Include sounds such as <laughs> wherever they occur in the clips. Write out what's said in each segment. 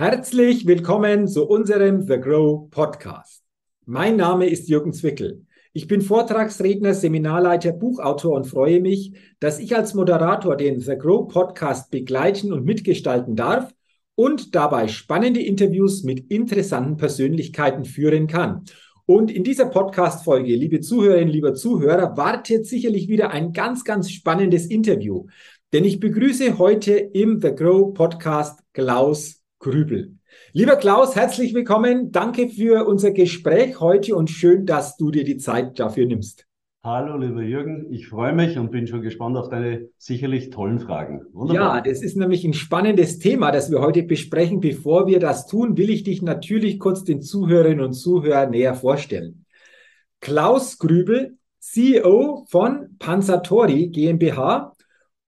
Herzlich willkommen zu unserem The Grow Podcast. Mein Name ist Jürgen Zwickel. Ich bin Vortragsredner, Seminarleiter, Buchautor und freue mich, dass ich als Moderator den The Grow Podcast begleiten und mitgestalten darf und dabei spannende Interviews mit interessanten Persönlichkeiten führen kann. Und in dieser Podcast-Folge, liebe Zuhörerinnen, lieber Zuhörer, wartet sicherlich wieder ein ganz, ganz spannendes Interview. Denn ich begrüße heute im The Grow Podcast Klaus Grübel. Lieber Klaus, herzlich willkommen. Danke für unser Gespräch heute und schön, dass du dir die Zeit dafür nimmst. Hallo, lieber Jürgen. Ich freue mich und bin schon gespannt auf deine sicherlich tollen Fragen. Wunderbar. Ja, das ist nämlich ein spannendes Thema, das wir heute besprechen. Bevor wir das tun, will ich dich natürlich kurz den Zuhörerinnen und Zuhörern näher vorstellen. Klaus Grübel, CEO von Pansatori GmbH.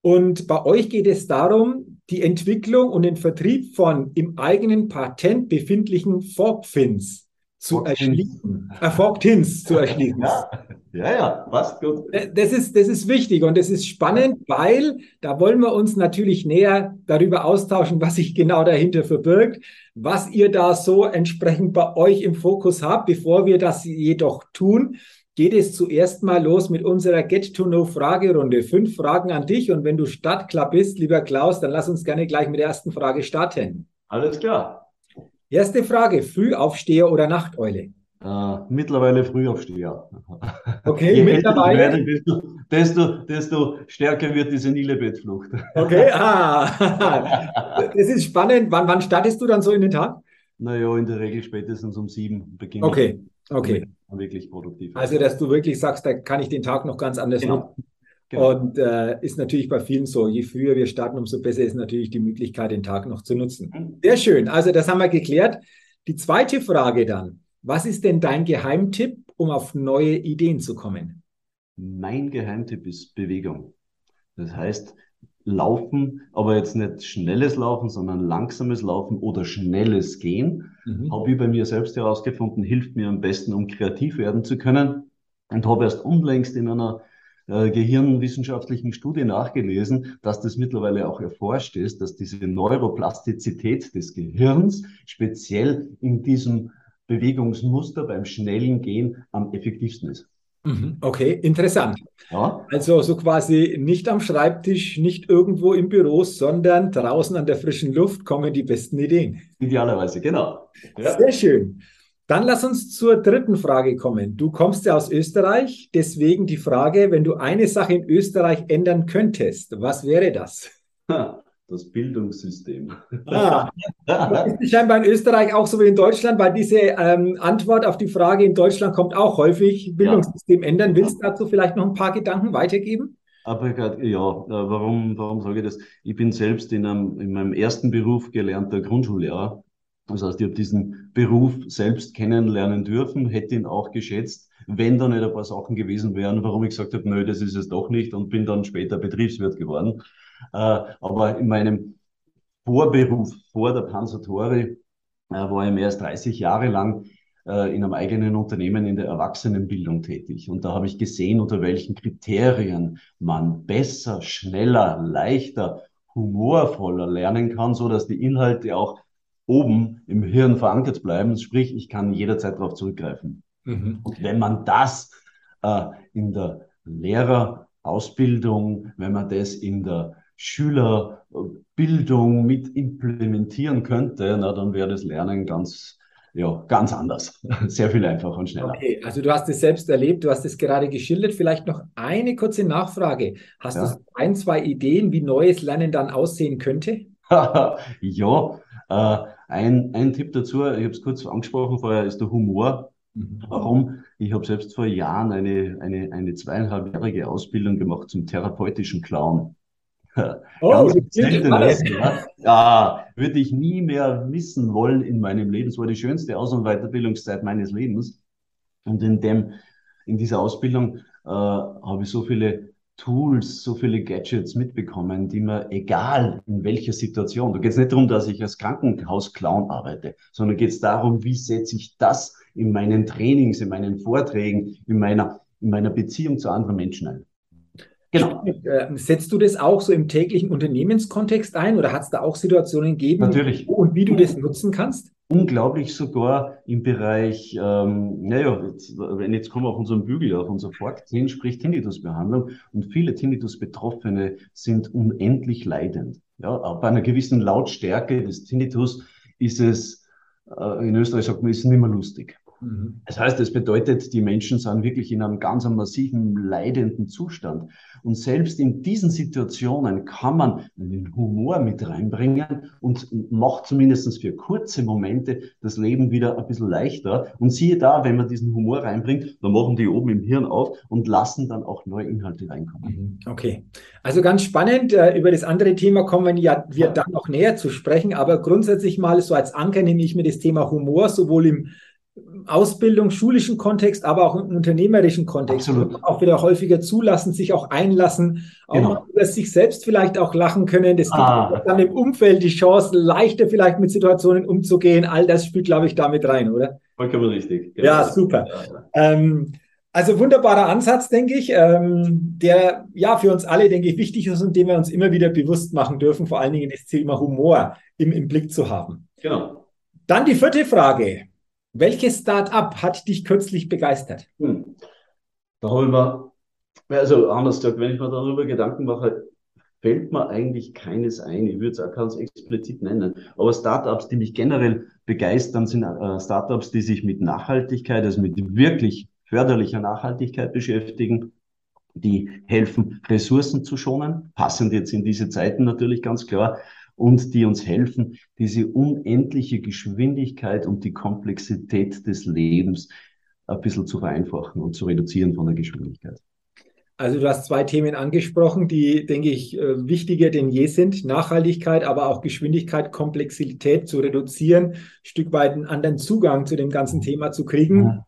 Und bei euch geht es darum, die Entwicklung und den Vertrieb von im eigenen Patent befindlichen Forkfins zu erschließen. Äh, Forktins zu erschließen. Ja, ja, ja, passt gut. Das ist, das ist wichtig und das ist spannend, weil da wollen wir uns natürlich näher darüber austauschen, was sich genau dahinter verbirgt, was ihr da so entsprechend bei euch im Fokus habt. Bevor wir das jedoch tun, geht es zuerst mal los mit unserer Get-to-Know-Fragerunde. Fünf Fragen an dich und wenn du startklar bist, lieber Klaus, dann lass uns gerne gleich mit der ersten Frage starten. Alles klar. Erste Frage, Frühaufsteher oder Nachteule? Uh, mittlerweile Frühaufsteher. Okay, Je mittlerweile. Werde, desto, desto, desto, stärker wird die senile Bettflucht. Okay, ah, das ist spannend. Wann, wann startest du dann so in den Tag? Naja, in der Regel spätestens um sieben beginnt. Okay, okay wirklich produktiv. Also, dass du wirklich sagst, da kann ich den Tag noch ganz anders genau. nutzen. Genau. Und äh, ist natürlich bei vielen so, je früher wir starten, umso besser ist natürlich die Möglichkeit, den Tag noch zu nutzen. Mhm. Sehr schön. Also das haben wir geklärt. Die zweite Frage dann. Was ist denn dein Geheimtipp, um auf neue Ideen zu kommen? Mein Geheimtipp ist Bewegung. Das heißt, Laufen, aber jetzt nicht schnelles Laufen, sondern langsames Laufen oder schnelles Gehen, mhm. habe ich bei mir selbst herausgefunden, hilft mir am besten, um kreativ werden zu können. Und habe erst unlängst in einer äh, gehirnwissenschaftlichen Studie nachgelesen, dass das mittlerweile auch erforscht ist, dass diese Neuroplastizität des Gehirns speziell in diesem Bewegungsmuster beim schnellen Gehen am effektivsten ist. Mhm. Okay, interessant. Ja. Also so quasi nicht am Schreibtisch, nicht irgendwo im Büro, sondern draußen an der frischen Luft kommen die besten Ideen. Idealerweise, genau. Ja. Sehr schön. Dann lass uns zur dritten Frage kommen. Du kommst ja aus Österreich, deswegen die Frage, wenn du eine Sache in Österreich ändern könntest, was wäre das? Das Bildungssystem. Ah, das <laughs> ist scheinbar in Österreich auch so wie in Deutschland, weil diese ähm, Antwort auf die Frage in Deutschland kommt auch häufig, Bildungssystem ja. ändern. Willst du dazu vielleicht noch ein paar Gedanken weitergeben? Aber ja, äh, warum, warum sage ich das? Ich bin selbst in, einem, in meinem ersten Beruf gelernter Grundschullehrer. Das heißt, ich habe diesen Beruf selbst kennenlernen dürfen, hätte ihn auch geschätzt, wenn da nicht ein paar Sachen gewesen wären, warum ich gesagt habe, nö, das ist es doch nicht und bin dann später Betriebswirt geworden. Äh, aber in meinem Vorberuf vor der Pansatori äh, war ich mehr als 30 Jahre lang äh, in einem eigenen Unternehmen in der Erwachsenenbildung tätig. Und da habe ich gesehen, unter welchen Kriterien man besser, schneller, leichter, humorvoller lernen kann, so dass die Inhalte auch oben im Hirn verankert bleiben. Sprich, ich kann jederzeit darauf zurückgreifen. Mhm. Und wenn man das äh, in der Lehrerausbildung, wenn man das in der Schülerbildung mit implementieren könnte, na, dann wäre das Lernen ganz, ja, ganz anders. <laughs> Sehr viel einfacher und schneller. Okay, also du hast es selbst erlebt, du hast es gerade geschildert. Vielleicht noch eine kurze Nachfrage. Hast ja. du ein, zwei Ideen, wie neues Lernen dann aussehen könnte? <laughs> ja, äh, ein, ein Tipp dazu, ich habe es kurz angesprochen vorher, ist der Humor. Mhm. Warum? Ich habe selbst vor Jahren eine, eine, eine zweieinhalbjährige Ausbildung gemacht zum therapeutischen Clown. <laughs> Oh, Ganz <laughs> ja. ja, würde ich nie mehr missen wollen in meinem Leben. Es war die schönste Aus- und Weiterbildungszeit meines Lebens. Und in dem, in dieser Ausbildung äh, habe ich so viele Tools, so viele Gadgets mitbekommen, die mir, egal in welcher Situation, da geht es nicht darum, dass ich als Krankenhausclown arbeite, sondern geht es darum, wie setze ich das in meinen Trainings, in meinen Vorträgen, in meiner, in meiner Beziehung zu anderen Menschen ein. Genau. Äh, setzt du das auch so im täglichen Unternehmenskontext ein oder hat es da auch Situationen gegeben, Natürlich. und wie du das nutzen kannst? unglaublich sogar im Bereich, ähm, naja, jetzt, wenn jetzt kommen wir auf unseren Bügel, auf unser Fork 10 spricht Tinnitusbehandlung und viele Tinnitus-Betroffene sind unendlich leidend. Ja, bei einer gewissen Lautstärke des Tinnitus ist es, äh, in Österreich sagt man, ist nicht mehr lustig. Mhm. Das heißt, es bedeutet, die Menschen sind wirklich in einem ganz massiven leidenden Zustand. Und selbst in diesen Situationen kann man den Humor mit reinbringen und macht zumindest für kurze Momente das Leben wieder ein bisschen leichter. Und siehe da, wenn man diesen Humor reinbringt, dann machen die oben im Hirn auf und lassen dann auch neue Inhalte reinkommen. Mhm. Okay. Also ganz spannend. Äh, über das andere Thema kommen ja wir dann noch näher zu sprechen. Aber grundsätzlich mal so als Anker nehme ich mir das Thema Humor sowohl im Ausbildung, schulischen Kontext, aber auch im unternehmerischen Kontext. Absolut. Auch wieder häufiger zulassen, sich auch einlassen, auch genau. mal über sich selbst vielleicht auch lachen können. Das gibt ah. dann im Umfeld die Chance, leichter vielleicht mit Situationen umzugehen. All das spielt, glaube ich, damit rein, oder? Vollkommen richtig. Genau. Ja, super. Ja. Ähm, also wunderbarer Ansatz, denke ich, ähm, der ja für uns alle, denke ich, wichtig ist und den wir uns immer wieder bewusst machen dürfen, vor allen Dingen das Thema Humor im, im Blick zu haben. Genau. Dann die vierte Frage. Welches Start-up hat dich kürzlich begeistert? Hm. Da habe ich mir, also anders gesagt, wenn ich mir darüber Gedanken mache, fällt mir eigentlich keines ein. Ich würde es auch ganz explizit nennen. Aber Startups, die mich generell begeistern, sind äh, Startups, die sich mit Nachhaltigkeit, also mit wirklich förderlicher Nachhaltigkeit beschäftigen, die helfen, Ressourcen zu schonen, passend jetzt in diese Zeiten natürlich ganz klar, und die uns helfen, diese unendliche Geschwindigkeit und die Komplexität des Lebens ein bisschen zu vereinfachen und zu reduzieren von der Geschwindigkeit. Also du hast zwei Themen angesprochen, die, denke ich, äh, wichtiger denn je sind. Nachhaltigkeit, aber auch Geschwindigkeit, Komplexität zu reduzieren, ein Stück weit einen anderen Zugang zu dem ganzen Thema zu kriegen. Ja.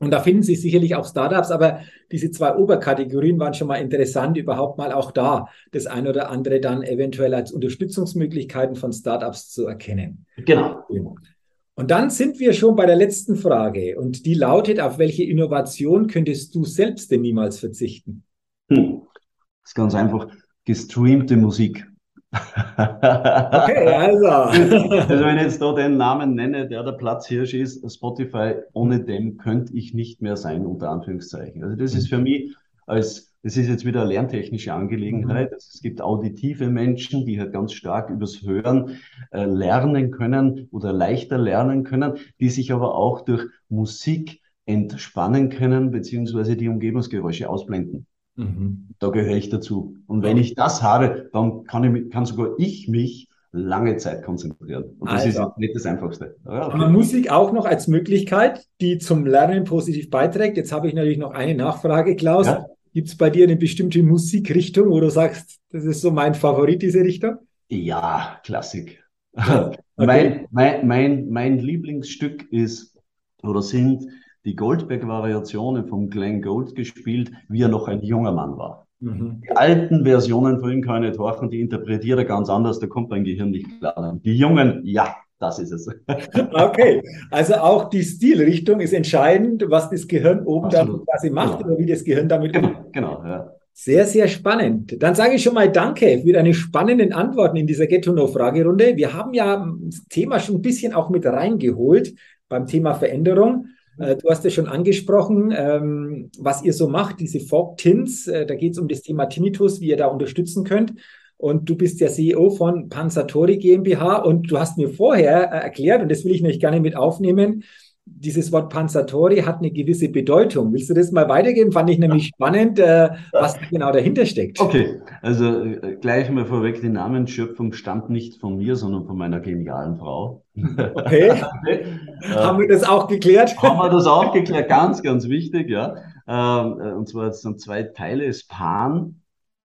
Und da finden sich sicherlich auch Startups, aber diese zwei Oberkategorien waren schon mal interessant, überhaupt mal auch da das ein oder andere dann eventuell als Unterstützungsmöglichkeiten von Startups zu erkennen. Genau. Und dann sind wir schon bei der letzten Frage und die lautet, auf welche Innovation könntest du selbst denn niemals verzichten? Hm. Das ist ganz einfach, gestreamte Musik. Okay, <laughs> also. also wenn ich jetzt da den Namen nenne, der der Platzhirsch ist, Spotify, ohne dem könnte ich nicht mehr sein, unter Anführungszeichen. Also das ist für mich als, das ist jetzt wieder eine lerntechnische Angelegenheit. Also es gibt auditive Menschen, die halt ganz stark übers Hören äh, lernen können oder leichter lernen können, die sich aber auch durch Musik entspannen können, beziehungsweise die Umgebungsgeräusche ausblenden. Mhm. Da gehöre ich dazu. Und wenn ich das habe, dann kann, ich, kann sogar ich mich lange Zeit konzentrieren. Und das also. ist nicht das Einfachste. Ja, okay. Musik auch noch als Möglichkeit, die zum Lernen positiv beiträgt. Jetzt habe ich natürlich noch eine Nachfrage, Klaus. Ja? Gibt es bei dir eine bestimmte Musikrichtung, wo du sagst, das ist so mein Favorit, diese Richtung? Ja, Klassik. <laughs> Okay. mein, mein, mein, mein Lieblingsstück ist oder sind die Goldberg-Variationen von Glenn Gold gespielt, wie er noch ein junger Mann war. Mhm. Die alten Versionen von ihm kann ich nicht horchen, die interpretiert er ganz anders, da kommt mein Gehirn nicht klar. Die jungen, ja, das ist es. <laughs> okay, also auch die Stilrichtung ist entscheidend, was das Gehirn oben Absolut. dann quasi macht genau. oder wie das Gehirn damit Genau, umgeht. genau, ja. Sehr, sehr spannend. Dann sage ich schon mal Danke für deine spannenden Antworten in dieser Get-to-Know-Fragerunde. Wir haben ja das Thema schon ein bisschen auch mit reingeholt beim Thema Veränderung. Äh, du hast ja schon angesprochen, ähm, was ihr so macht, diese Fog Tins. Äh, da geht es um das Thema Tinnitus, wie ihr da unterstützen könnt. Und du bist der CEO von Pansatori GmbH und du hast mir vorher äh, erklärt, und das will ich nämlich gerne mit aufnehmen, dieses Wort Pansatori hat eine gewisse Bedeutung. Willst du das mal weitergeben? Fand ich nämlich spannend, äh, was genau dahinter steckt. Okay, also äh, gleich mal vorweg, die Namensschöpfung stammt nicht von mir, sondern von meiner genialen Frau. Okay. <laughs> okay. <laughs> haben wir das auch geklärt? Haben wir das auch geklärt, ganz, ganz wichtig, ja. Ähm, äh, und zwar sind zwei Teile, es Pan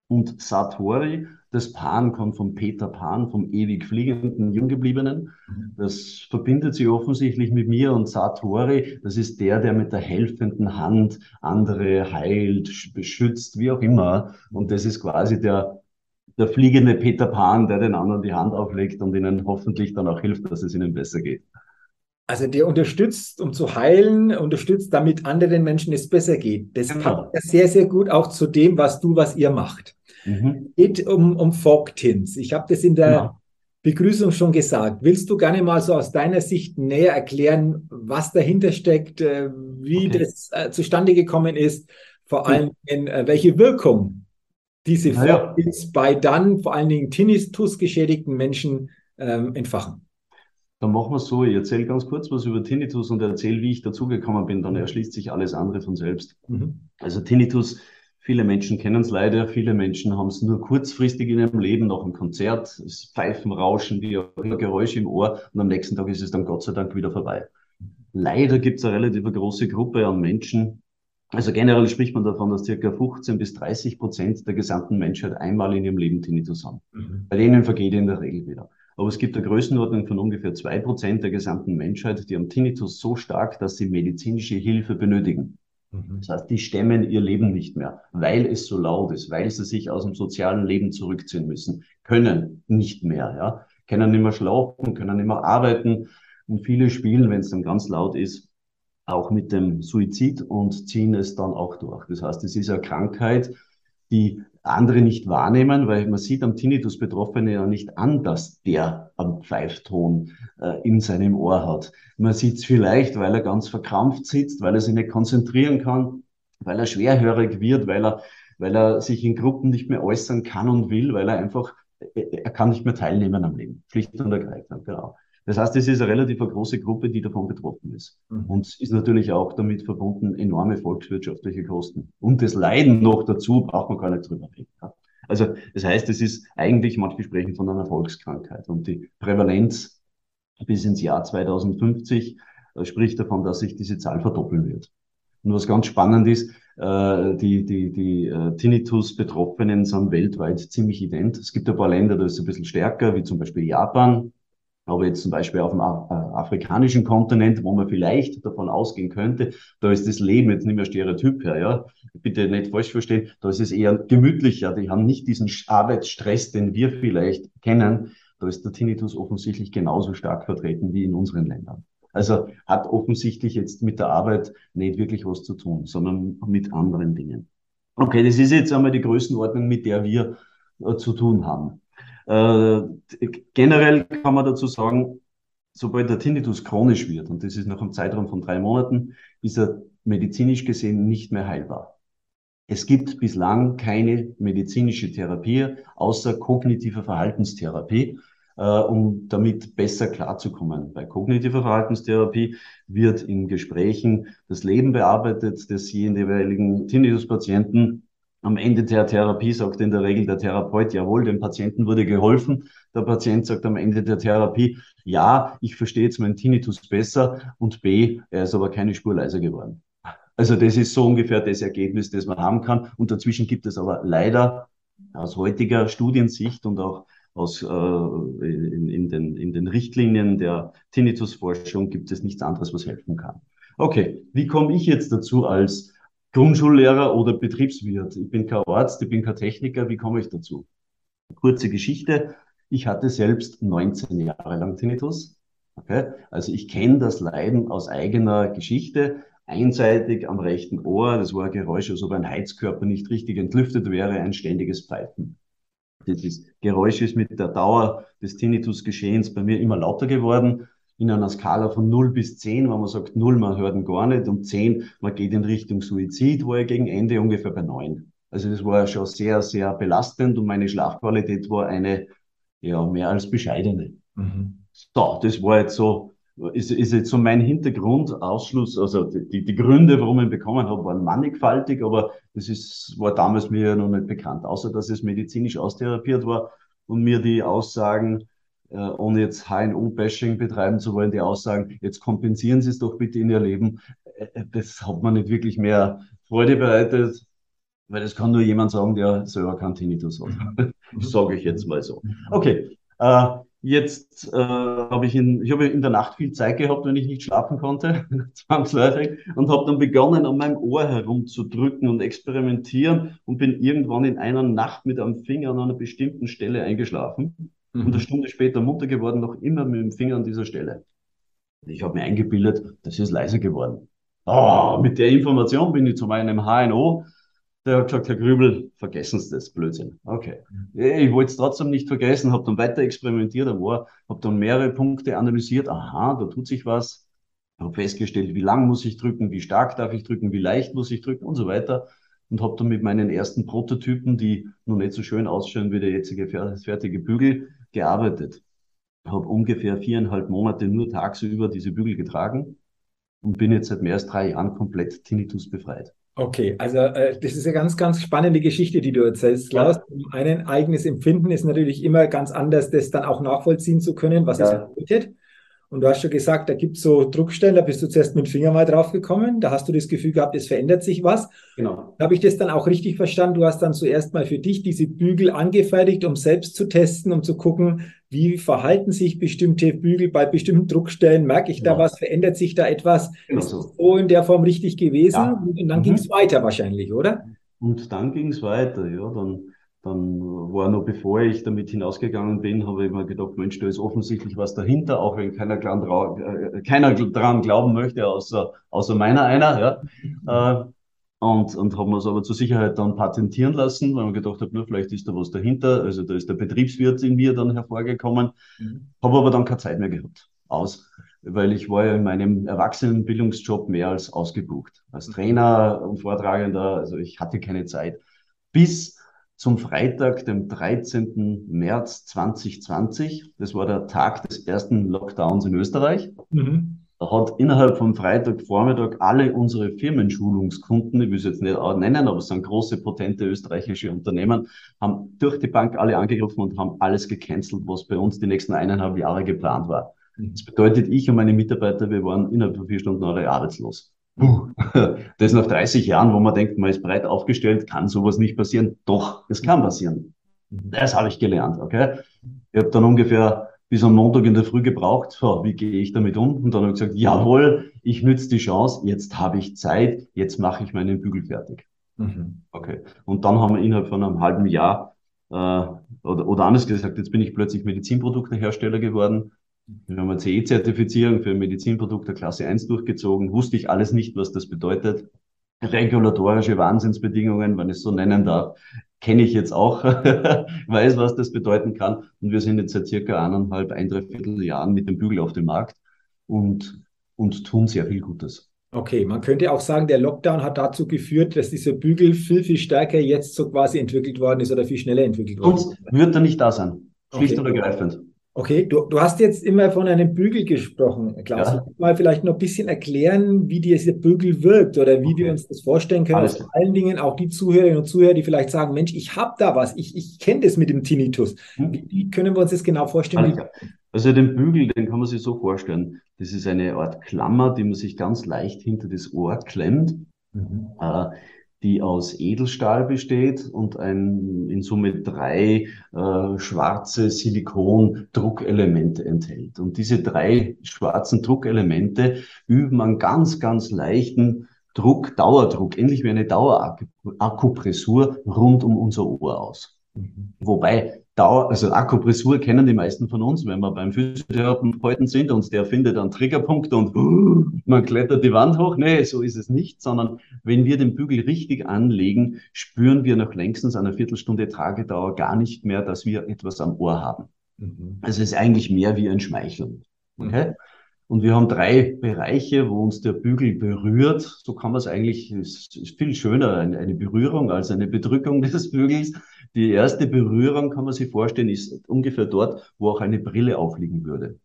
und Satori. Das Pan kommt von Peter Pan, vom ewig fliegenden Junggebliebenen. Mhm. Das verbindet sich offensichtlich mit mir und Satori. Das ist der, der mit der helfenden Hand andere heilt, beschützt, wie auch immer. Und das ist quasi der, der fliegende Peter Pan, der den anderen die Hand auflegt und ihnen hoffentlich dann auch hilft, dass es ihnen besser geht. Also der unterstützt, um zu heilen, unterstützt, damit anderen Menschen es besser geht. Das Genau. passt sehr, sehr gut auch zu dem, was du, was ihr macht. Mhm. geht um, um Fogtins. Ich habe das in der Ja. Begrüßung schon gesagt. Willst du gerne mal so aus deiner Sicht näher erklären, was dahinter steckt, äh, wie Okay. das äh, zustande gekommen ist, vor allen Dingen, äh, welche Wirkung diese Na ja. Fogtins bei dann vor allen Dingen Tinnitus geschädigten Menschen ähm, entfachen? Dann machen wir es so, ich erzähle ganz kurz was über Tinnitus und erzähle, wie ich dazugekommen bin, dann erschließt sich alles andere von selbst. Mhm. Also Tinnitus, viele Menschen kennen es leider, viele Menschen haben es nur kurzfristig in ihrem Leben, nach einem Konzert, das Pfeifen, Rauschen, wie auch immer, Geräusche im Ohr und am nächsten Tag ist es dann Gott sei Dank wieder vorbei. Leider gibt es eine relativ große Gruppe an Menschen, also generell spricht man davon, dass circa 15 bis 30 Prozent der gesamten Menschheit einmal in ihrem Leben Tinnitus haben. Mhm. Bei denen vergeht in der Regel wieder. Aber es gibt eine Größenordnung von ungefähr zwei Prozent der gesamten Menschheit, die haben Tinnitus so stark, dass sie medizinische Hilfe benötigen. Mhm. Das heißt, die stemmen ihr Leben nicht mehr, weil es so laut ist, weil sie sich aus dem sozialen Leben zurückziehen müssen, können nicht mehr, ja, können nicht mehr schlafen, können nicht mehr arbeiten. Und viele spielen, wenn es dann ganz laut ist, auch mit dem Suizid und ziehen es dann auch durch. Das heißt, es ist eine Krankheit, die andere nicht wahrnehmen, weil man sieht am Tinnitus Betroffene ja nicht an, dass der am Pfeifton äh, in seinem Ohr hat. Man sieht es vielleicht, weil er ganz verkrampft sitzt, weil er sich nicht konzentrieren kann, weil er schwerhörig wird, weil er, weil er sich in Gruppen nicht mehr äußern kann und will, weil er einfach, er kann nicht mehr teilnehmen am Leben. Schlicht und ergreifend, genau. Das heißt, es ist eine relativ große Gruppe, die davon betroffen ist. Mhm. Und es ist natürlich auch damit verbunden enorme volkswirtschaftliche Kosten. Und das Leiden noch dazu braucht man gar nicht drüber reden. Also das heißt, es ist eigentlich, manche sprechen von einer Volkskrankheit. Und die Prävalenz bis ins Jahr 2050 äh, spricht davon, dass sich diese Zahl verdoppeln wird. Und was ganz spannend ist, äh, die, die, die äh, Tinnitus-Betroffenen sind weltweit ziemlich ident. Es gibt ein paar Länder, da ist es ein bisschen stärker, wie zum Beispiel Japan. Aber jetzt zum Beispiel auf dem äh, afrikanischen Kontinent, wo man vielleicht davon ausgehen könnte, da ist das Leben jetzt nicht mehr Stereotyp her, ja. Bitte nicht falsch verstehen, da ist es eher gemütlicher. Die haben nicht diesen Arbeitsstress, den wir vielleicht kennen. Da ist der Tinnitus offensichtlich genauso stark vertreten wie in unseren Ländern. Also hat offensichtlich jetzt mit der Arbeit nicht wirklich was zu tun, sondern mit anderen Dingen. Okay, das ist jetzt einmal die Größenordnung, mit der wir äh, zu tun haben. Äh, generell kann man dazu sagen, sobald der Tinnitus chronisch wird, und das ist nach einem Zeitraum von drei Monaten, ist er medizinisch gesehen nicht mehr heilbar. Es gibt bislang keine medizinische Therapie außer kognitive Verhaltenstherapie, äh, um damit besser klarzukommen. Bei kognitiver Verhaltenstherapie wird in Gesprächen das Leben bearbeitet des jeweiligen Tinnitus-Patienten. Am Ende der Therapie sagt in der Regel der Therapeut, jawohl, dem Patienten wurde geholfen. Der Patient sagt am Ende der Therapie, ja, ich verstehe jetzt meinen Tinnitus besser und B, er ist aber keine Spur leiser geworden. Also das ist so ungefähr das Ergebnis, das man haben kann. Und dazwischen gibt es aber leider aus heutiger Studiensicht und auch aus, äh, in, in, den, in den Richtlinien der Tinnitusforschung gibt es nichts anderes, was helfen kann. Okay, wie komme ich jetzt dazu als Grundschullehrer oder Betriebswirt? Ich bin kein Arzt, ich bin kein Techniker, wie komme ich dazu? Kurze Geschichte. Ich hatte selbst 19 Jahre lang Tinnitus. Okay? Also ich kenne das Leiden aus eigener Geschichte. Einseitig am rechten Ohr, das war ein Geräusch, als ob ein Heizkörper nicht richtig entlüftet wäre, ein ständiges Pfeifen. Dieses Geräusch ist mit der Dauer des Tinnitus-Geschehens bei mir immer lauter geworden. In einer Skala von 0 bis 10, wenn man sagt 0, man hört ihn gar nicht, und 10, man geht in Richtung Suizid, war ich gegen Ende ungefähr bei 9. Also das war schon sehr, sehr belastend und meine Schlafqualität war eine, ja, mehr als bescheidene. Mhm. So, das war jetzt so, ist, ist jetzt so mein Hintergrund, Ausschluss, also die, die Gründe, warum ich ihn bekommen habe, waren mannigfaltig, aber das ist, war damals mir noch nicht bekannt, außer dass es medizinisch austherapiert war und mir die Aussagen, äh, ohne jetzt HNO-Bashing betreiben zu wollen, die Aussagen, jetzt kompensieren Sie es doch bitte in Ihr Leben, äh, das hat mir nicht wirklich mehr Freude bereitet, weil das kann nur jemand sagen, der selber keinen Tinnitus hat. <laughs> Sage ich jetzt mal so. Okay, äh, Jetzt äh, habe ich in, ich habe in der Nacht viel Zeit gehabt, wenn ich nicht schlafen konnte, <laughs> zwangsläufig, und habe dann begonnen, an meinem Ohr herumzudrücken und experimentieren und bin irgendwann in einer Nacht mit einem Finger an einer bestimmten Stelle eingeschlafen Mhm. und eine Stunde später munter geworden, noch immer mit dem Finger an dieser Stelle. Ich habe mir eingebildet, das ist leiser geworden. Oh, mit der Information bin ich zu meinem HNO. Der hat gesagt, Herr Grübel, vergessen Sie das, Blödsinn. Okay. Ich wollte es trotzdem nicht vergessen, habe dann weiter experimentiert, habe dann mehrere Punkte analysiert. Aha, da tut sich was. Habe festgestellt, wie lang muss ich drücken, wie stark darf ich drücken, wie leicht muss ich drücken und so weiter. Und habe dann mit meinen ersten Prototypen, die noch nicht so schön ausschauen wie der jetzige fertige Bügel, gearbeitet. Habe ungefähr viereinhalb Monate nur tagsüber diese Bügel getragen und bin jetzt seit mehr als drei Jahren komplett Tinnitus befreit. Okay, also äh, das ist eine ganz, ganz spannende Geschichte, die du erzählst, Klaus. Ja. Ein eigenes Empfinden ist natürlich immer ganz anders, das dann auch nachvollziehen zu können, was ja. es bedeutet. Und du hast schon gesagt, da gibt es so Druckstellen, da bist du zuerst mit dem Finger mal drauf gekommen, da hast du das Gefühl gehabt, es verändert sich was. Genau. Habe ich das dann auch richtig verstanden. Du hast dann zuerst mal für dich diese Bügel angefertigt, um selbst zu testen, um zu gucken, wie verhalten sich bestimmte Bügel bei bestimmten Druckstellen? Merke ich genau. da was? Verändert sich da etwas? Genau ist so. so in der Form richtig gewesen? Ja. Und dann mhm. ging es weiter wahrscheinlich, oder? Und dann ging es weiter, ja. Dann dann war noch bevor ich damit hinausgegangen bin, habe ich mir gedacht, Mensch, da ist offensichtlich was dahinter, auch wenn keiner, dran, äh, keiner dran glauben möchte, außer, außer meiner einer. Ja. Äh, und, und haben es aber zur Sicherheit dann patentieren lassen, weil man gedacht hat, nur vielleicht ist da was dahinter. Also da ist der Betriebswirt in mir dann hervorgekommen. Mhm. Habe aber dann keine Zeit mehr gehabt. Aus. Weil ich war ja in meinem Erwachsenenbildungsjob mehr als ausgebucht. Als Trainer und Vortragender, also ich hatte keine Zeit. Bis zum Freitag, dem 13. März 2020. Das war der Tag des ersten Lockdowns in Österreich. Mhm. Da hat innerhalb vom Freitagvormittag alle unsere Firmenschulungskunden, ich will es jetzt nicht nennen, aber es sind große, potente österreichische Unternehmen, haben durch die Bank alle angegriffen und haben alles gecancelt, was bei uns die nächsten eineinhalb Jahre geplant war. Mhm. Das bedeutet, ich und meine Mitarbeiter, wir waren innerhalb von vier Stunden alle arbeitslos. Puh, <laughs> das nach 30 Jahren, wo man denkt, man ist breit aufgestellt, kann sowas nicht passieren. Doch, es kann passieren. Das habe ich gelernt, okay? Ich habe dann ungefähr bis am Montag in der Früh gebraucht, so, wie gehe ich damit um? Und dann habe ich gesagt, jawohl, ich nütze die Chance, jetzt habe ich Zeit, jetzt mache ich meinen Bügel fertig. Mhm. Okay. Und dann haben wir innerhalb von einem halben Jahr, äh, oder, oder anders gesagt, jetzt bin ich plötzlich Medizinproduktehersteller geworden, wir haben eine CE-Zertifizierung für Medizinprodukte Klasse 1 durchgezogen, wusste ich alles nicht, was das bedeutet. Regulatorische Wahnsinnsbedingungen, wenn ich es so nennen darf, kenne ich jetzt auch, <laughs> weiß, was das bedeuten kann. Und wir sind jetzt seit circa eineinhalb, ein, dreiviertel Jahren mit dem Bügel auf dem Markt und, und tun sehr viel Gutes. Okay, man könnte auch sagen, der Lockdown hat dazu geführt, dass dieser Bügel viel, viel stärker jetzt so quasi entwickelt worden ist oder viel schneller entwickelt worden ist. Sonst wird er nicht da sein. Schlicht okay. und ergreifend. Okay, du, du hast jetzt immer von einem Bügel gesprochen, Klaus. Ja. Mal vielleicht noch ein bisschen erklären, wie dieser Bügel wirkt oder wie okay. wir uns das vorstellen können. Alles vor allen Dingen auch die Zuhörerinnen und Zuhörer, die vielleicht sagen, Mensch, ich habe da was, ich, ich kenne das mit dem Tinnitus. Hm. Wie, wie, können wir uns das genau vorstellen? Also den Bügel, den kann man sich so vorstellen. Das ist eine Art Klammer, die man sich ganz leicht hinter das Ohr klemmt. Mhm. Äh, die aus Edelstahl besteht und ein, in Summe drei äh, schwarze Silikon-Druckelemente enthält. Und diese drei schwarzen Druckelemente üben einen ganz, ganz leichten Druck, Dauerdruck, ähnlich wie eine Dauerakkupressur rund um unser Ohr aus. Mhm. Wobei Dauer, also Akupressur kennen die meisten von uns, wenn wir beim Physiotherapeuten sind und der findet einen Triggerpunkt und uh, <gasps> man klettert die Wand hoch. Nee, so ist es nicht, sondern wenn wir den Bügel richtig anlegen, spüren wir nach längstens einer Viertelstunde Tragedauer gar nicht mehr, dass wir etwas am Ohr haben. Mhm. Also es ist eigentlich mehr wie ein Schmeicheln. Okay? Mhm. Und wir haben drei Bereiche, wo uns der Bügel berührt. So kann man es eigentlich, ist, ist viel schöner, eine Berührung als eine Bedrückung des Bügels. Die erste Berührung, kann man sich vorstellen, ist ungefähr dort, wo auch eine Brille aufliegen würde,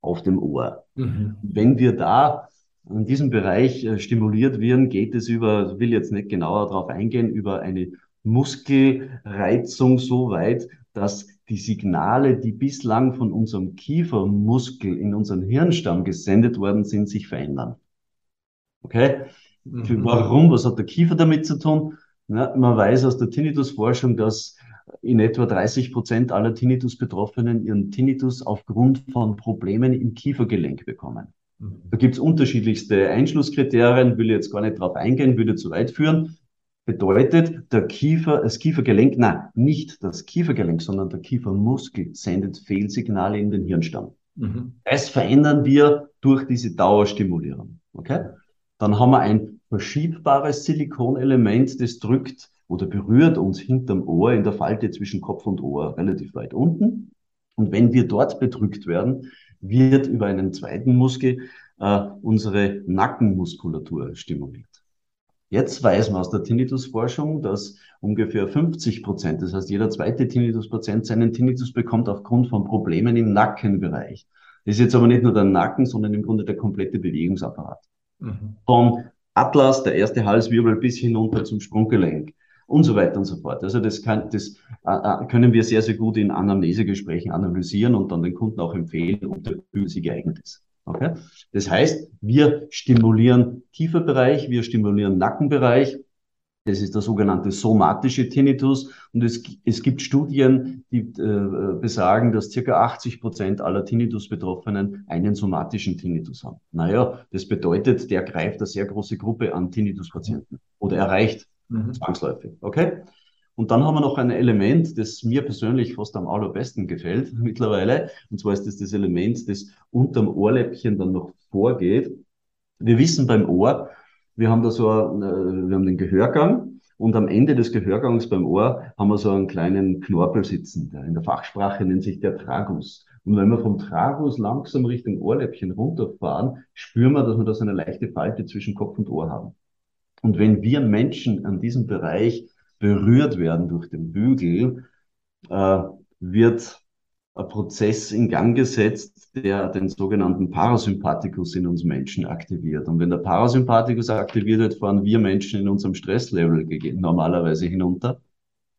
auf dem Ohr. Mhm. Wenn wir da in diesem Bereich äh, stimuliert werden, geht es über, will jetzt nicht genauer darauf eingehen, über eine Muskelreizung so weit, dass die Signale, die bislang von unserem Kiefermuskel in unseren Hirnstamm gesendet worden sind, sich verändern. Okay? Mhm. Warum? Was hat der Kiefer damit zu tun? Ja, man weiß aus der Tinnitus-Forschung, dass in etwa 30 Prozent aller Tinnitus-Betroffenen ihren Tinnitus aufgrund von Problemen im Kiefergelenk bekommen. Mhm. Da gibt es unterschiedlichste Einschlusskriterien, will jetzt gar nicht drauf eingehen, würde zu weit führen. Bedeutet, der Kiefer, das Kiefergelenk, nein, nicht das Kiefergelenk, sondern der Kiefermuskel sendet Fehlsignale in den Hirnstamm. Mhm. Das verändern wir durch diese Dauerstimulierung. Okay? Dann haben wir ein verschiebbares Silikonelement, das drückt oder berührt uns hinterm Ohr in der Falte zwischen Kopf und Ohr relativ weit unten. Und wenn wir dort bedrückt werden, wird über einen zweiten Muskel äh, unsere Nackenmuskulatur stimuliert. Jetzt weiß man aus der Tinnitusforschung, dass ungefähr 50 Prozent, das heißt jeder zweite Tinnitus-Patient seinen Tinnitus bekommt aufgrund von Problemen im Nackenbereich. Das ist jetzt aber nicht nur der Nacken, sondern im Grunde der komplette Bewegungsapparat. Mhm. Von Atlas, der erste Halswirbel, bis hinunter zum Sprunggelenk und so weiter und so fort. Also das, kann, das äh, äh, können wir sehr, sehr gut in Anamnesegesprächen analysieren und dann den Kunden auch empfehlen, ob der für sie geeignet ist. Okay? Das heißt, wir stimulieren Kieferbereich, wir stimulieren Nackenbereich. Das ist der sogenannte somatische Tinnitus. Und es, es gibt Studien, die äh, besagen, dass circa 80 Prozent aller Tinnitus-Betroffenen einen somatischen Tinnitus haben. Naja, das bedeutet, der greift eine sehr große Gruppe an Tinnitus-Patienten oder erreicht mhm. zwangsläufig. Okay? Und dann haben wir noch ein Element, das mir persönlich fast am allerbesten gefällt <laughs> mittlerweile. Und zwar ist das das Element, das unterm Ohrläppchen dann noch vorgeht. Wir wissen beim Ohr, wir haben da so, ein, äh, wir haben den Gehörgang und am Ende des Gehörgangs beim Ohr haben wir so einen kleinen Knorpel sitzen. Der in der Fachsprache nennt sich der Tragus. Und wenn wir vom Tragus langsam Richtung Ohrläppchen runterfahren, spüren wir, dass wir da so eine leichte Falte zwischen Kopf und Ohr haben. Und wenn wir Menschen an diesem Bereich berührt werden durch den Bügel, äh, wird Prozess in Gang gesetzt, der den sogenannten Parasympathikus in uns Menschen aktiviert. Und wenn der Parasympathikus aktiviert wird, fahren wir Menschen in unserem Stresslevel normalerweise hinunter.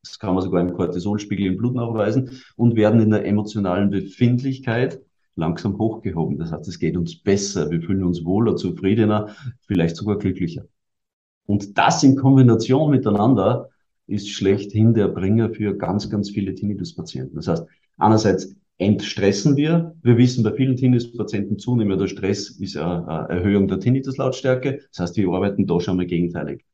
Das kann man sogar im Cortisolspiegel im Blut nachweisen und werden in der emotionalen Befindlichkeit langsam hochgehoben. Das heißt, es geht uns besser, wir fühlen uns wohler, zufriedener, vielleicht sogar glücklicher. Und das in Kombination miteinander ist schlechthin der Bringer für ganz, ganz viele Tinnitus-Patienten. Das heißt, einerseits entstressen wir. Wir wissen bei vielen Tinnitus-Patienten zunehmender Stress ist eine Erhöhung der Tinnitus-Lautstärke. Das heißt, wir arbeiten da schon mal gegenteilig.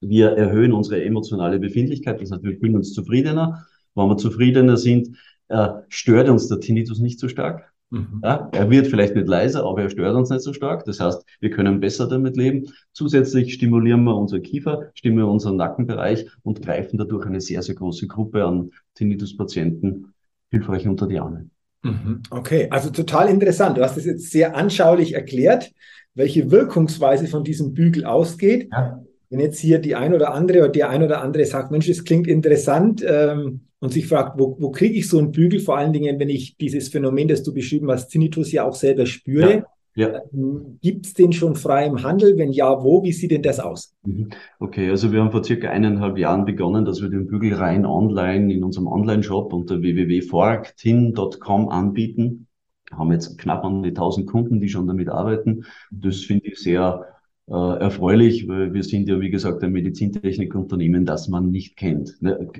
Wir erhöhen unsere emotionale Befindlichkeit. Das heißt, wir fühlen uns zufriedener. Wenn wir zufriedener sind, äh, stört uns der Tinnitus nicht so stark. Mhm. Ja, er wird vielleicht nicht leiser, aber er stört uns nicht so stark. Das heißt, wir können besser damit leben. Zusätzlich stimulieren wir unser Kiefer, stimulieren unseren Nackenbereich und greifen dadurch eine sehr, sehr große Gruppe an Tinnitus-Patienten hilfreich unter die Arme. Mhm. Okay, also total interessant. Du hast es jetzt sehr anschaulich erklärt, welche Wirkungsweise von diesem Bügel ausgeht. Ja. Wenn jetzt hier die ein oder andere oder der ein oder andere sagt, Mensch, das klingt interessant, ähm, und sich fragt, wo, wo kriege ich so einen Bügel, vor allen Dingen, wenn ich dieses Phänomen, das du beschrieben hast, Tinnitus ja auch selber spüre. Ja. Ja. Ähm, Gibt es den schon frei im Handel? Wenn ja, wo? Wie sieht denn das aus? Mhm. Okay, also wir haben vor circa eineinhalb Jahren begonnen, dass wir den Bügel rein online in unserem Online-Shop unter www.forktin.com anbieten. Wir haben jetzt knapp an die 1000 Kunden, die schon damit arbeiten. Das finde ich sehr äh, erfreulich, weil wir sind ja, wie gesagt, ein Medizintechnikunternehmen, das man nicht kennt. Ne,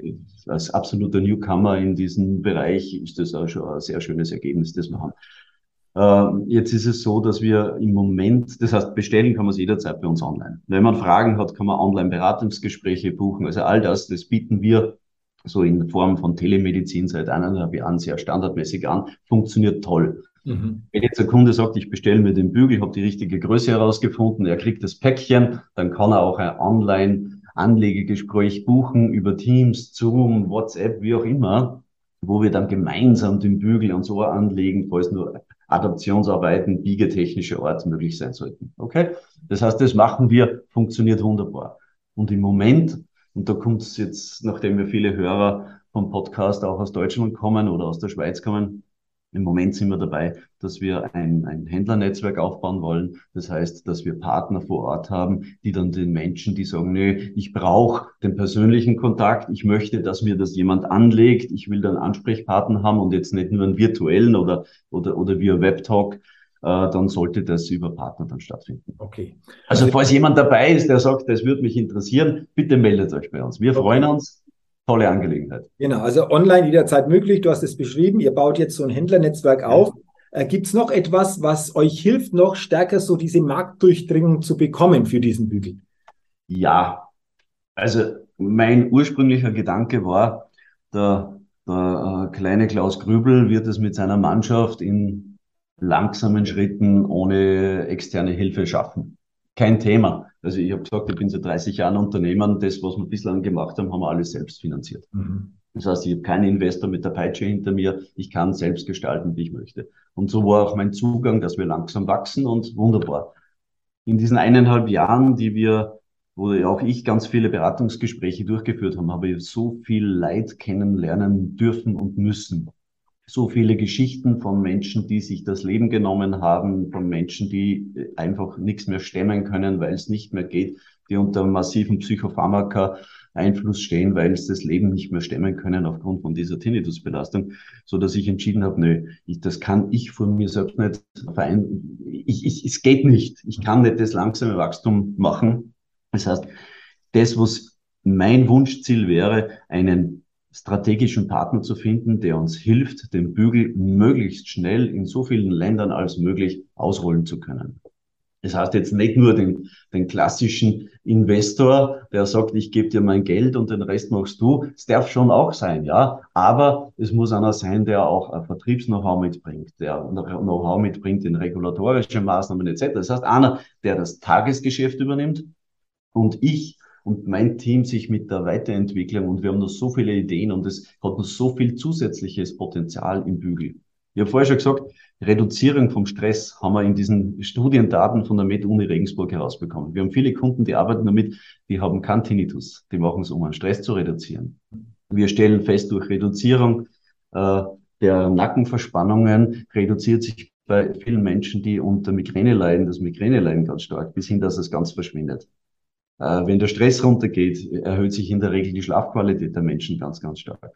als absoluter Newcomer in diesem Bereich ist das auch schon ein sehr schönes Ergebnis, das wir haben. Ähm, jetzt ist es so, dass wir im Moment, das heißt, bestellen kann man es jederzeit bei uns online. Wenn man Fragen hat, kann man online Beratungsgespräche buchen. Also all das, das bieten wir so in Form von Telemedizin seit eineinhalb Jahren sehr standardmäßig an. Funktioniert toll. Mhm. Wenn jetzt der Kunde sagt, ich bestelle mir den Bügel, habe die richtige Größe herausgefunden, er kriegt das Päckchen, dann kann er auch ein Online-Anlegegespräch buchen über Teams, Zoom, WhatsApp, wie auch immer, wo wir dann gemeinsam den Bügel ans Ohr anlegen, falls nur Adaptionsarbeiten, biegetechnische Art möglich sein sollten. Okay? Das heißt, das machen wir, funktioniert wunderbar. Und im Moment, und da kommt es jetzt, nachdem wir viele Hörer vom Podcast auch aus Deutschland kommen oder aus der Schweiz kommen, im Moment sind wir dabei, dass wir ein, ein Händlernetzwerk aufbauen wollen. Das heißt, dass wir Partner vor Ort haben, die dann den Menschen, die sagen, nö, ich brauche den persönlichen Kontakt, ich möchte, dass mir das jemand anlegt, ich will dann Ansprechpartner haben und jetzt nicht nur einen virtuellen oder, oder, oder via Webtalk, äh, dann sollte das über Partner dann stattfinden. Okay. Also, also falls jemand dabei ist, der sagt, das würde mich interessieren, bitte meldet euch bei uns. Wir okay. freuen uns tolle Angelegenheit. Genau, also online jederzeit möglich. Du hast es beschrieben. Ihr baut jetzt so ein Händlernetzwerk auf. Äh, Gibt es noch etwas, was euch hilft, noch stärker so diese Marktdurchdringung zu bekommen für diesen Bügel? Ja, also mein ursprünglicher Gedanke war, der, der äh, kleine Klaus Grübel wird es mit seiner Mannschaft in langsamen Schritten ohne externe Hilfe schaffen. Kein Thema. Also ich habe gesagt, ich bin seit 30 Jahren Unternehmer. Das, was wir bislang gemacht haben, haben wir alles selbst finanziert. Mhm. Das heißt, ich habe keinen Investor mit der Peitsche hinter mir. Ich kann selbst gestalten, wie ich möchte. Und so war auch mein Zugang, dass wir langsam wachsen und wunderbar. In diesen eineinhalb Jahren, die wir, wo auch ich ganz viele Beratungsgespräche durchgeführt habe, habe ich so viel Leid kennenlernen dürfen und müssen. So viele Geschichten von Menschen, die sich das Leben genommen haben, von Menschen, die einfach nichts mehr stemmen können, weil es nicht mehr geht, die unter massiven Psychopharmaka Einfluss stehen, weil es das Leben nicht mehr stemmen können aufgrund von dieser Tinnitusbelastung, so dass ich entschieden habe, nö, ich, das kann ich von mir selbst nicht verein, ich, ich, es geht nicht. Ich kann nicht das langsame Wachstum machen. Das heißt, das, was mein Wunschziel wäre, einen strategischen Partner zu finden, der uns hilft, den Bügel möglichst schnell in so vielen Ländern als möglich ausrollen zu können. Das heißt jetzt nicht nur den, den klassischen Investor, der sagt, ich gebe dir mein Geld und den Rest machst du. Es darf schon auch sein, ja. Aber es muss einer sein, der auch Vertriebs-Know-how mitbringt, der Know-how mitbringt in regulatorische Maßnahmen etc. Das heißt, einer, der das Tagesgeschäft übernimmt und ich und mein Team sich mit der Weiterentwicklung und wir haben noch so viele Ideen und es hat noch so viel zusätzliches Potenzial im Bügel. Ich habe vorher schon gesagt, Reduzierung vom Stress haben wir in diesen Studiendaten von der Med-Uni Regensburg herausbekommen. Wir haben viele Kunden, die arbeiten damit, die haben keinen Tinnitus. Die machen es, um einen Stress zu reduzieren. Wir stellen fest, durch Reduzierung äh, der Nackenverspannungen reduziert sich bei vielen Menschen, die unter Migräne leiden, das Migräne leiden ganz stark, bis hin, dass es ganz verschwindet. Äh, wenn der Stress runtergeht, erhöht sich in der Regel die Schlafqualität der Menschen ganz, ganz stark.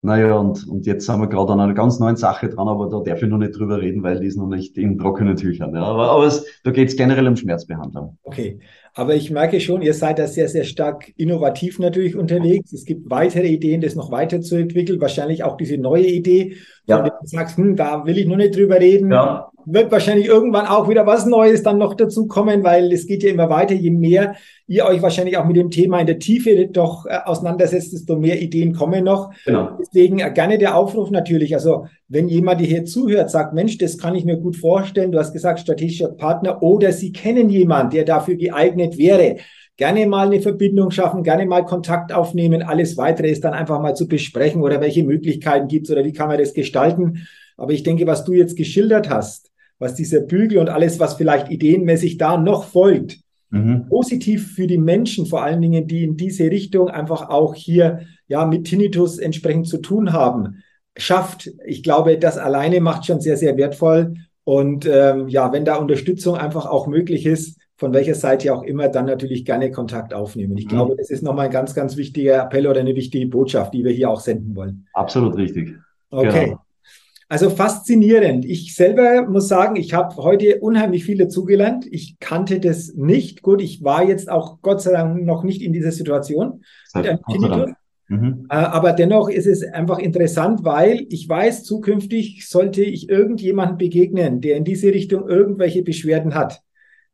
Naja, und, und jetzt sind wir gerade an einer ganz neuen Sache dran, aber da darf ich noch nicht drüber reden, weil die ist noch nicht in trockenen Tüchern. Ja. Aber, aber es, da geht es generell um Schmerzbehandlung. Okay, aber ich merke schon, ihr seid da sehr, sehr stark innovativ natürlich unterwegs. Es gibt weitere Ideen, das noch weiterzuentwickeln. Wahrscheinlich auch diese neue Idee, von ja. der du sagst, hm, da will ich noch nicht drüber reden. Ja. Wird wahrscheinlich irgendwann auch wieder was Neues dann noch dazu kommen, weil es geht ja immer weiter. Je mehr ihr euch wahrscheinlich auch mit dem Thema in der Tiefe doch äh, auseinandersetzt, desto mehr Ideen kommen noch. Genau. Deswegen äh, gerne der Aufruf natürlich. Also wenn jemand hier zuhört, sagt, Mensch, das kann ich mir gut vorstellen. Du hast gesagt, strategischer Partner oder Sie kennen jemanden, der dafür geeignet wäre gerne mal eine Verbindung schaffen, gerne mal Kontakt aufnehmen. Alles weitere ist dann einfach mal zu besprechen oder welche Möglichkeiten gibt es oder wie kann man das gestalten. Aber ich denke, was du jetzt geschildert hast, was dieser Bügel und alles, was vielleicht ideenmäßig da noch folgt, mhm. positiv für die Menschen, vor allen Dingen, die in diese Richtung einfach auch hier ja mit Tinnitus entsprechend zu tun haben, schafft. Ich glaube, das alleine macht schon sehr, sehr wertvoll. Und ähm, ja, wenn da Unterstützung einfach auch möglich ist, von welcher Seite auch immer, dann natürlich gerne Kontakt aufnehmen. Ich mhm. glaube, das ist nochmal ein ganz, ganz wichtiger Appell oder eine wichtige Botschaft, die wir hier auch senden wollen. Absolut richtig. Okay. Genau. Also faszinierend. Ich selber muss sagen, ich habe heute unheimlich viel dazugelernt. Ich kannte das nicht. Gut, ich war jetzt auch Gott sei Dank noch nicht in dieser Situation. Mit Mhm. Äh, aber dennoch ist es einfach interessant, weil ich weiß, zukünftig sollte ich irgendjemanden begegnen, der in diese Richtung irgendwelche Beschwerden hat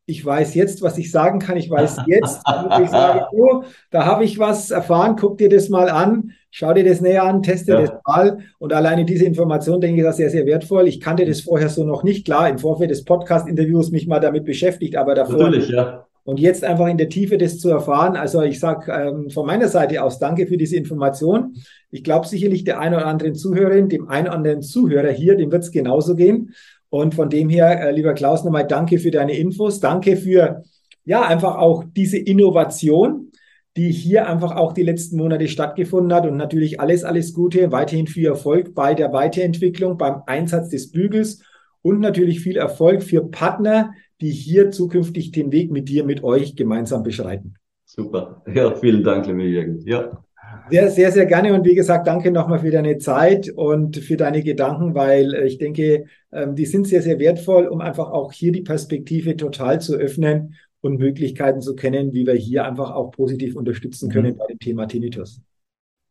ich weiß jetzt, was ich sagen kann. Ich weiß jetzt, ich sage, <laughs> oh, da habe ich was erfahren. Guck dir das mal an. Schau dir das näher an, teste ja. das mal. Und alleine diese Information, denke ich, ist sehr, sehr wertvoll. Ich kannte das vorher so noch nicht. Klar, im Vorfeld des Podcast-Interviews mich mal damit beschäftigt, aber davor. Natürlich, ja. Und jetzt einfach in der Tiefe das zu erfahren. Also ich sage ähm, von meiner Seite aus danke für diese Information. Ich glaube sicherlich der einen oder anderen Zuhörerin, dem einen oder anderen Zuhörer hier, dem wird es genauso gehen. Und von dem her, äh, lieber Klaus, nochmal danke für deine Infos. Danke für, ja, einfach auch diese Innovation, die hier einfach auch die letzten Monate stattgefunden hat. Und natürlich alles, alles Gute, weiterhin viel Erfolg bei der Weiterentwicklung, beim Einsatz des Bügels und natürlich viel Erfolg für Partner, die hier zukünftig den Weg mit dir, mit euch gemeinsam beschreiten. Super. Ja, vielen Dank, lieber Jürgen. Ja. Sehr, sehr, sehr gerne. Und wie gesagt, danke nochmal für deine Zeit und für deine Gedanken, weil äh, ich denke, ähm, die sind sehr, sehr wertvoll, um einfach auch hier die Perspektive total zu öffnen und Möglichkeiten zu kennen, wie wir hier einfach auch positiv unterstützen können mhm. bei dem Thema Tinnitus.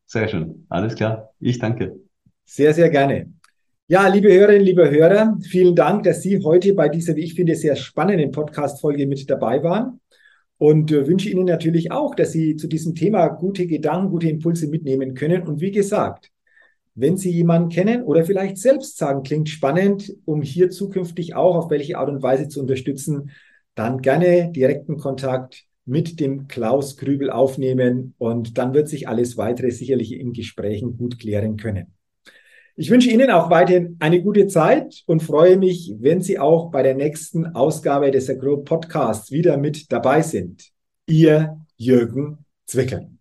Sehr schön. Alles klar. Ich danke. Sehr, sehr gerne. Ja, liebe Hörerinnen, liebe Hörer, vielen Dank, dass Sie heute bei dieser, wie ich finde, sehr spannenden Podcast-Folge mit dabei waren und äh, wünsche Ihnen natürlich auch, dass Sie zu diesem Thema gute Gedanken, gute Impulse mitnehmen können. Und wie gesagt, Wenn Sie jemanden kennen oder vielleicht selbst sagen, klingt spannend, um hier zukünftig auch auf welche Art und Weise zu unterstützen, dann gerne direkten Kontakt mit dem Klaus Grübel aufnehmen und dann wird sich alles weitere sicherlich in Gesprächen gut klären können. Ich wünsche Ihnen auch weiterhin eine gute Zeit und freue mich, wenn Sie auch bei der nächsten Ausgabe des Agro Podcasts wieder mit dabei sind. Ihr Jürgen Zwickel.